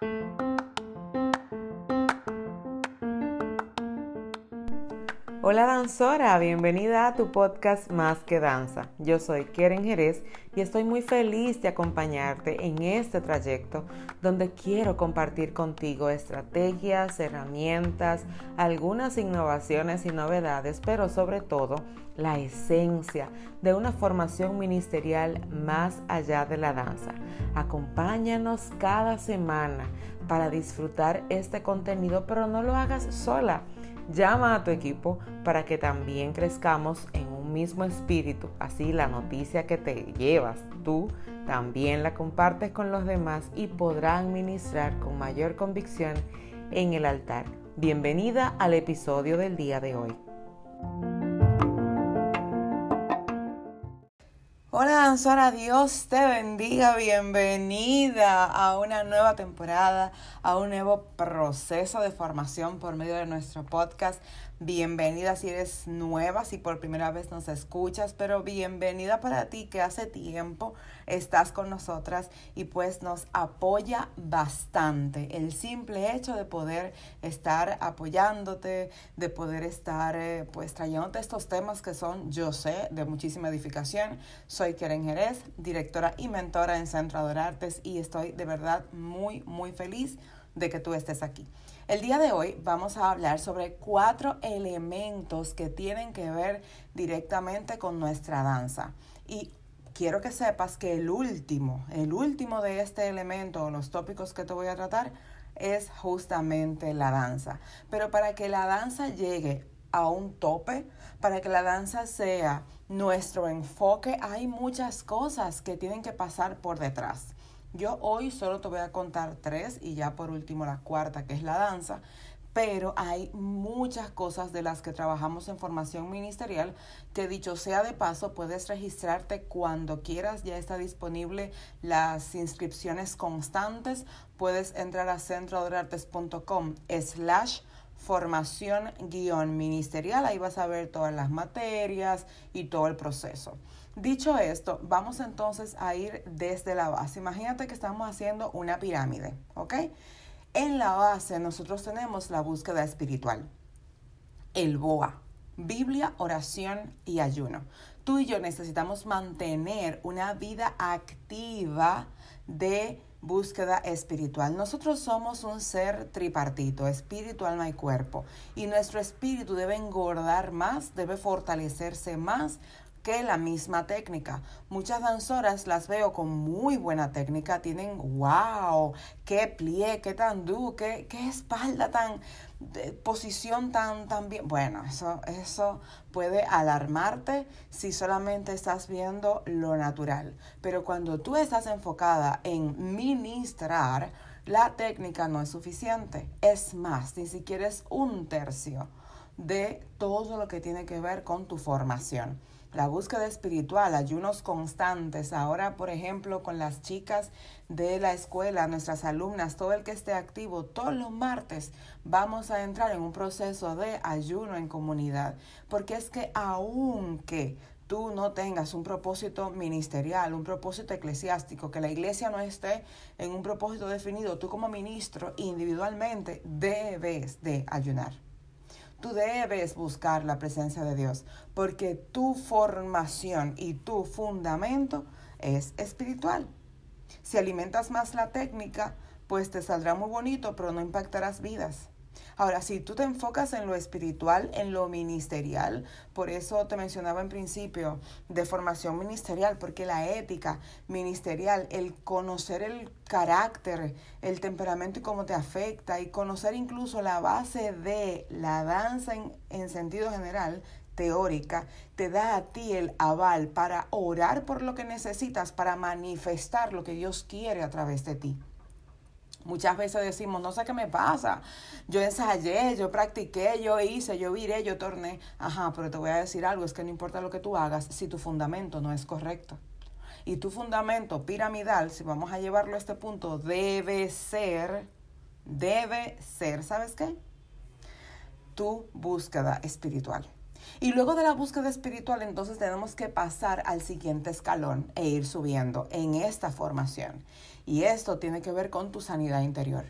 Thank you. Hola danzora, bienvenida a tu podcast Más que Danza. Yo soy Keren Jerez y estoy muy feliz de acompañarte en este trayecto donde quiero compartir contigo estrategias, herramientas, algunas innovaciones y novedades, pero sobre todo la esencia de una formación ministerial más allá de la danza. Acompáñanos cada semana para disfrutar este contenido, pero no lo hagas sola Llama a tu equipo para que también crezcamos en un mismo espíritu. Así la noticia que te llevas tú también la compartes con los demás y podrán ministrar con mayor convicción en el altar. Bienvenida al episodio del día de hoy. Hola danzora, Dios te bendiga, bienvenida a una nueva temporada, a un nuevo proceso de formación por medio de nuestro podcast Bienvenida si eres nueva, si por primera vez nos escuchas, pero bienvenida para ti que hace tiempo estás con nosotras y pues nos apoya bastante. El simple hecho de poder estar apoyándote, de poder estar eh, pues trayéndote estos temas que son, yo sé, de muchísima edificación. Soy Keren Jerez, directora y mentora en Centro Adorartes y estoy de verdad muy, muy feliz de que tú estés aquí. El día de hoy vamos a hablar sobre cuatro elementos que tienen que ver directamente con nuestra danza. Y quiero que sepas que el último, el último de este elemento, los tópicos que te voy a tratar, es justamente la danza. Pero para que la danza llegue a un tope, para que la danza sea nuestro enfoque, hay muchas cosas que tienen que pasar por detrás. Yo hoy solo te voy a contar tres y ya por último la cuarta, que es la danza. Pero hay muchas cosas de las que trabajamos en formación ministerial que dicho sea de paso, puedes registrarte cuando quieras. Ya está disponible las inscripciones constantes. Puedes entrar a centroadorartes.com slash formación guion ministerial. Ahí vas a ver todas las materias y todo el proceso. Dicho esto, vamos entonces a ir desde la base. Imagínate que estamos haciendo una pirámide, ¿ok? En la base nosotros tenemos la búsqueda espiritual, el BOA, Biblia, oración y ayuno. Tú y yo necesitamos mantener una vida activa de búsqueda espiritual. Nosotros somos un ser tripartito, espíritu, alma y cuerpo. Y nuestro espíritu debe engordar más, debe fortalecerse más que la misma técnica. Muchas danzoras las veo con muy buena técnica, tienen wow, qué plie, qué tandú, qué, qué espalda tan, posición tan, tan bien. Bueno, eso, eso puede alarmarte si solamente estás viendo lo natural. Pero cuando tú estás enfocada en ministrar, la técnica no es suficiente. Es más, ni siquiera es un tercio de todo lo que tiene que ver con tu formación la búsqueda espiritual, ayunos constantes. Ahora, por ejemplo, con las chicas de la escuela, nuestras alumnas, todo el que esté activo, todos los martes vamos a entrar en un proceso de ayuno en comunidad. Porque es que aunque tú no tengas un propósito ministerial, un propósito eclesiástico, que la iglesia no esté en un propósito definido, tú como ministro individualmente debes de ayunar. Tú debes buscar la presencia de Dios porque tu formación y tu fundamento es espiritual. Si alimentas más la técnica, pues te saldrá muy bonito, pero no impactarás vidas. Ahora, si tú te enfocas en lo espiritual, en lo ministerial, por eso te mencionaba en principio de formación ministerial, porque la ética ministerial, el conocer el carácter, el temperamento y cómo te afecta, y conocer incluso la base de la danza en, en sentido general, teórica, te da a ti el aval para orar por lo que necesitas, para manifestar lo que Dios quiere a través de ti. Muchas veces decimos, no sé qué me pasa. Yo ensayé, yo practiqué, yo hice, yo viré, yo torné. Ajá, pero te voy a decir algo, es que no importa lo que tú hagas si tu fundamento no es correcto. Y tu fundamento piramidal, si vamos a llevarlo a este punto, debe ser, debe ser, ¿sabes qué? Tu búsqueda espiritual. Y luego de la búsqueda espiritual, entonces tenemos que pasar al siguiente escalón e ir subiendo en esta formación. Y esto tiene que ver con tu sanidad interior,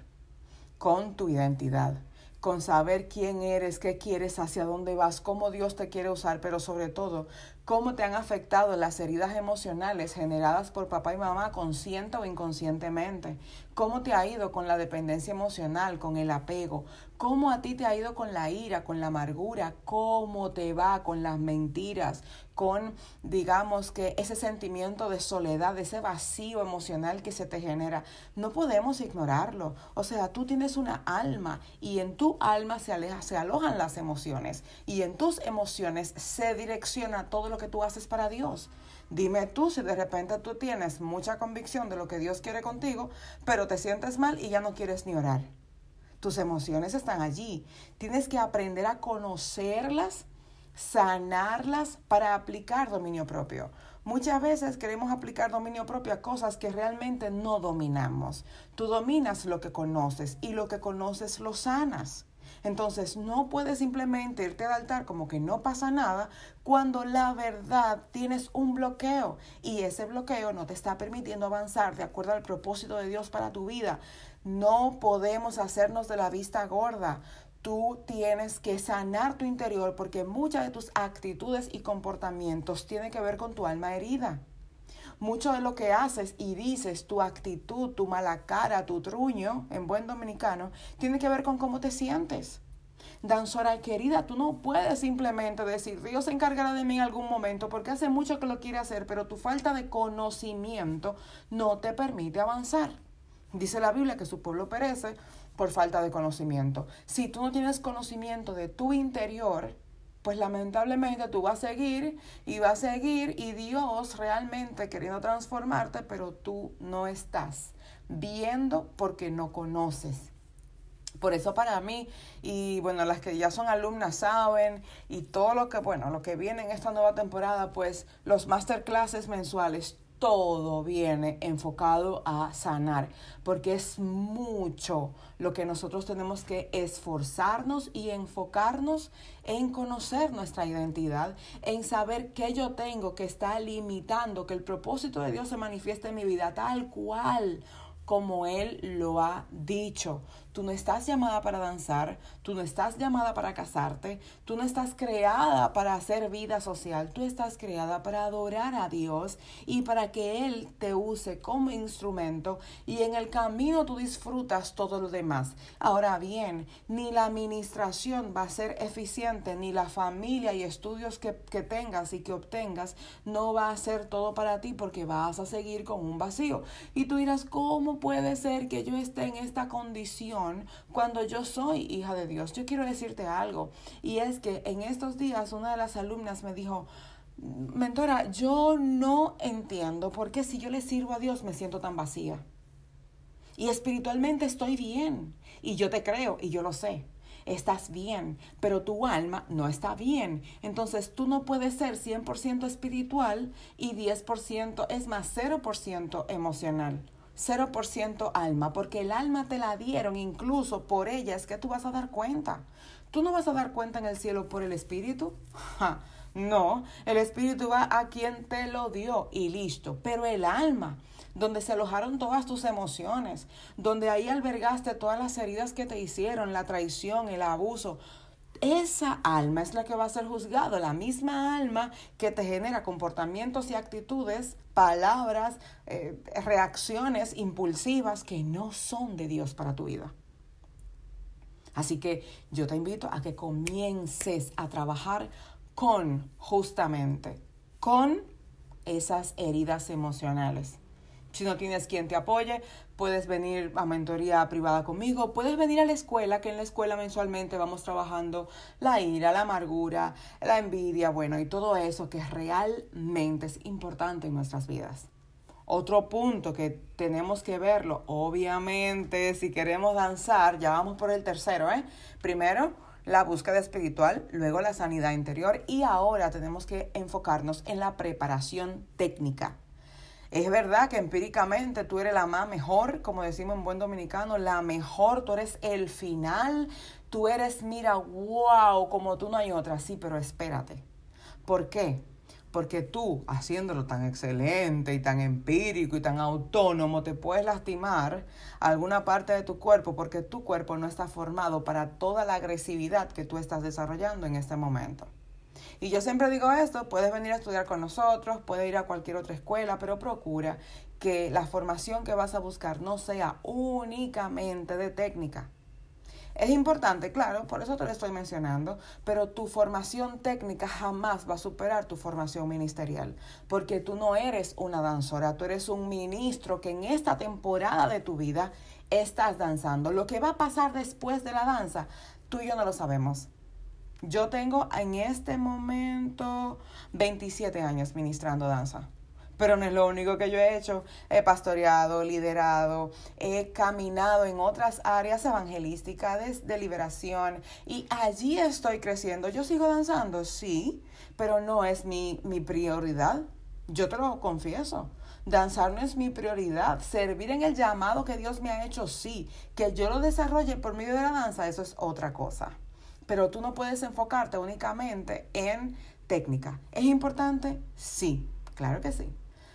con tu identidad, con saber quién eres, qué quieres, hacia dónde vas, cómo Dios te quiere usar, pero sobre todo, cómo te han afectado las heridas emocionales generadas por papá y mamá consciente o inconscientemente, cómo te ha ido con la dependencia emocional, con el apego, cómo a ti te ha ido con la ira, con la amargura, cómo te va con las mentiras, con, digamos que, ese sentimiento de soledad, ese vacío emocional que se te genera. No podemos ignorarlo. O sea, tú tienes una alma y en tu alma se, aleja, se alojan las emociones y en tus emociones se direcciona todo lo que tú haces para Dios. Dime tú si de repente tú tienes mucha convicción de lo que Dios quiere contigo, pero te sientes mal y ya no quieres ni orar. Tus emociones están allí. Tienes que aprender a conocerlas sanarlas para aplicar dominio propio. Muchas veces queremos aplicar dominio propio a cosas que realmente no dominamos. Tú dominas lo que conoces y lo que conoces lo sanas. Entonces no puedes simplemente irte al altar como que no pasa nada cuando la verdad tienes un bloqueo y ese bloqueo no te está permitiendo avanzar de acuerdo al propósito de Dios para tu vida. No podemos hacernos de la vista gorda. Tú tienes que sanar tu interior porque muchas de tus actitudes y comportamientos tienen que ver con tu alma herida. Mucho de lo que haces y dices, tu actitud, tu mala cara, tu truño, en buen dominicano, tiene que ver con cómo te sientes. Danzora querida, tú no puedes simplemente decir, Dios se encargará de mí en algún momento porque hace mucho que lo quiere hacer, pero tu falta de conocimiento no te permite avanzar. Dice la Biblia que su pueblo perece por falta de conocimiento. Si tú no tienes conocimiento de tu interior, pues lamentablemente tú vas a seguir y vas a seguir y Dios realmente queriendo transformarte, pero tú no estás viendo porque no conoces. Por eso para mí, y bueno, las que ya son alumnas saben, y todo lo que, bueno, lo que viene en esta nueva temporada, pues los masterclasses mensuales, todo viene enfocado a sanar, porque es mucho lo que nosotros tenemos que esforzarnos y enfocarnos en conocer nuestra identidad, en saber qué yo tengo que está limitando que el propósito de Dios se manifieste en mi vida tal cual como Él lo ha dicho. Tú no estás llamada para danzar, tú no estás llamada para casarte, tú no estás creada para hacer vida social, tú estás creada para adorar a Dios y para que Él te use como instrumento y en el camino tú disfrutas todo lo demás. Ahora bien, ni la administración va a ser eficiente, ni la familia y estudios que, que tengas y que obtengas no va a ser todo para ti porque vas a seguir con un vacío. Y tú dirás, ¿cómo puede ser que yo esté en esta condición? cuando yo soy hija de Dios. Yo quiero decirte algo y es que en estos días una de las alumnas me dijo, mentora, yo no entiendo por qué si yo le sirvo a Dios me siento tan vacía. Y espiritualmente estoy bien y yo te creo y yo lo sé estás bien, pero tu alma no está bien. Entonces tú no puedes ser 100% espiritual y 10% es más 0% emocional. 0% alma, porque el alma te la dieron incluso por ella, es que tú vas a dar cuenta. Tú no vas a dar cuenta en el cielo por el Espíritu. no, el Espíritu va a quien te lo dio y listo. Pero el alma, donde se alojaron todas tus emociones, donde ahí albergaste todas las heridas que te hicieron, la traición, el abuso, esa alma es la que va a ser juzgado, la misma alma que te genera comportamientos y actitudes, palabras, eh, reacciones impulsivas que no son de Dios para tu vida. Así que yo te invito a que comiences a trabajar con, justamente, con esas heridas emocionales. Si no tienes quien te apoye, puedes venir a mentoría privada conmigo, puedes venir a la escuela, que en la escuela mensualmente vamos trabajando la ira, la amargura, la envidia, bueno, y todo eso que realmente es importante en nuestras vidas. Otro punto que tenemos que verlo, obviamente, si queremos danzar, ya vamos por el tercero, ¿eh? Primero, la búsqueda espiritual, luego la sanidad interior y ahora tenemos que enfocarnos en la preparación técnica. Es verdad que empíricamente tú eres la más mejor, como decimos en buen dominicano, la mejor, tú eres el final, tú eres, mira, wow, como tú no hay otra, sí, pero espérate. ¿Por qué? porque tú, haciéndolo tan excelente y tan empírico y tan autónomo, te puedes lastimar alguna parte de tu cuerpo porque tu cuerpo no está formado para toda la agresividad que tú estás desarrollando en este momento. Y yo siempre digo esto, puedes venir a estudiar con nosotros, puedes ir a cualquier otra escuela, pero procura que la formación que vas a buscar no sea únicamente de técnica es importante, claro, por eso te lo estoy mencionando, pero tu formación técnica jamás va a superar tu formación ministerial, porque tú no eres una danzora, tú eres un ministro que en esta temporada de tu vida estás danzando. Lo que va a pasar después de la danza, tú y yo no lo sabemos. Yo tengo en este momento 27 años ministrando danza pero no es lo único que yo he hecho. He pastoreado, liderado, he caminado en otras áreas evangelísticas de, liberación y allí estoy creciendo. Yo sigo danzando, sí, pero no es mi, mi prioridad. Yo te lo confieso. Danzar no es mi prioridad. Servir en el llamado que Dios me ha hecho, sí. Que yo lo desarrolle por medio de la danza, eso es otra cosa. Pero tú no puedes enfocarte únicamente en técnica. ¿Es importante? Sí, claro que sí.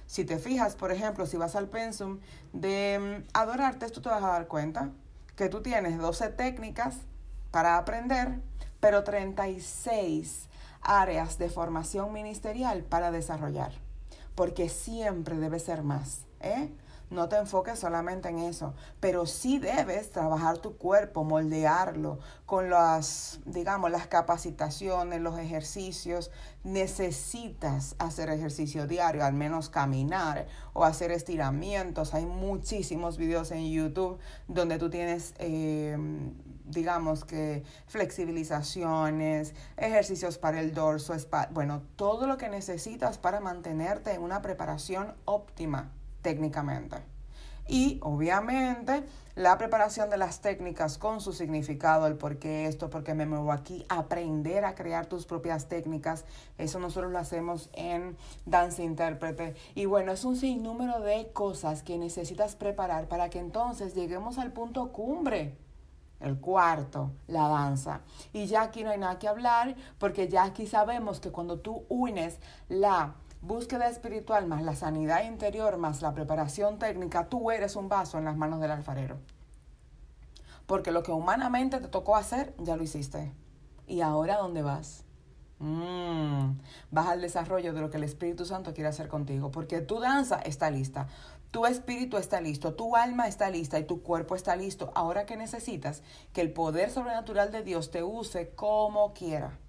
Si te fijas, por ejemplo, si vas al pensum de mm, adorarte, tú te vas a dar cuenta que tú tienes 12 técnicas para aprender, pero 36 áreas de formación ministerial para desarrollar, porque siempre debe ser más. ¿eh? No te enfoques solamente en eso, pero sí debes trabajar tu cuerpo, moldearlo con las, digamos, las capacitaciones, los ejercicios. Necesitas hacer ejercicio diario, al menos caminar o hacer estiramientos. Hay muchísimos videos en YouTube donde tú tienes... Eh, digamos que flexibilizaciones, ejercicios para el dorso, bueno, todo lo que necesitas para mantenerte en una preparación óptima técnicamente. Y obviamente la preparación de las técnicas con su significado, el por qué esto, por qué me muevo aquí, aprender a crear tus propias técnicas, eso nosotros lo hacemos en Danza Intérprete. Y bueno, es un sinnúmero de cosas que necesitas preparar para que entonces lleguemos al punto cumbre. El cuarto, la danza. Y ya aquí no hay nada que hablar porque ya aquí sabemos que cuando tú unes la búsqueda espiritual más la sanidad interior más la preparación técnica, tú eres un vaso en las manos del alfarero. Porque lo que humanamente te tocó hacer, ya lo hiciste. ¿Y ahora dónde vas? Mm, vas al desarrollo de lo que el Espíritu Santo quiere hacer contigo. Porque tu danza está lista, tu espíritu está listo, tu alma está lista y tu cuerpo está listo. Ahora que necesitas que el poder sobrenatural de Dios te use como quiera.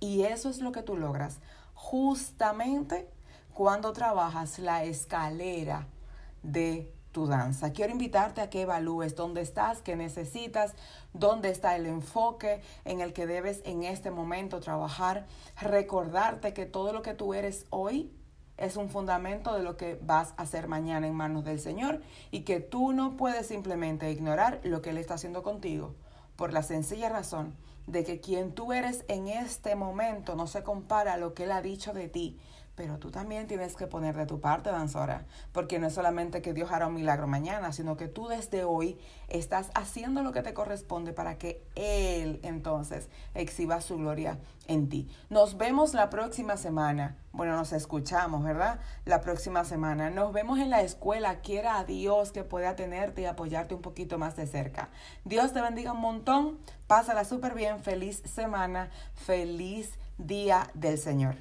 Y eso es lo que tú logras justamente cuando trabajas la escalera de tu danza. Quiero invitarte a que evalúes dónde estás, qué necesitas, dónde está el enfoque en el que debes en este momento trabajar. Recordarte que todo lo que tú eres hoy es un fundamento de lo que vas a hacer mañana en manos del Señor y que tú no puedes simplemente ignorar lo que Él está haciendo contigo por la sencilla razón de que quien tú eres en este momento no se compara a lo que Él ha dicho de ti. Pero tú también tienes que poner de tu parte, danzora, porque no es solamente que Dios hará un milagro mañana, sino que tú desde hoy estás haciendo lo que te corresponde para que Él entonces exhiba su gloria en ti. Nos vemos la próxima semana. Bueno, nos escuchamos, ¿verdad? La próxima semana. Nos vemos en la escuela. Quiera a Dios que pueda tenerte y apoyarte un poquito más de cerca. Dios te bendiga un montón. Pásala súper bien. Feliz semana. Feliz día del Señor.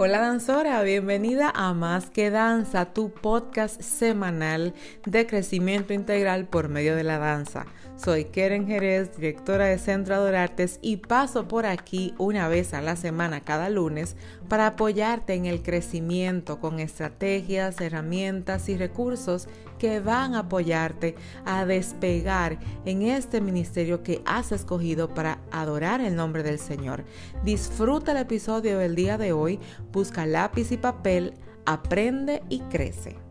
Hola danzora, bienvenida a Más que Danza, tu podcast semanal de crecimiento integral por medio de la danza. Soy Keren Jerez, directora de Centro Adorartes y paso por aquí una vez a la semana cada lunes para apoyarte en el crecimiento con estrategias, herramientas y recursos que van a apoyarte a despegar en este ministerio que has escogido para adorar el nombre del Señor. Disfruta el episodio del día de hoy, busca lápiz y papel, aprende y crece.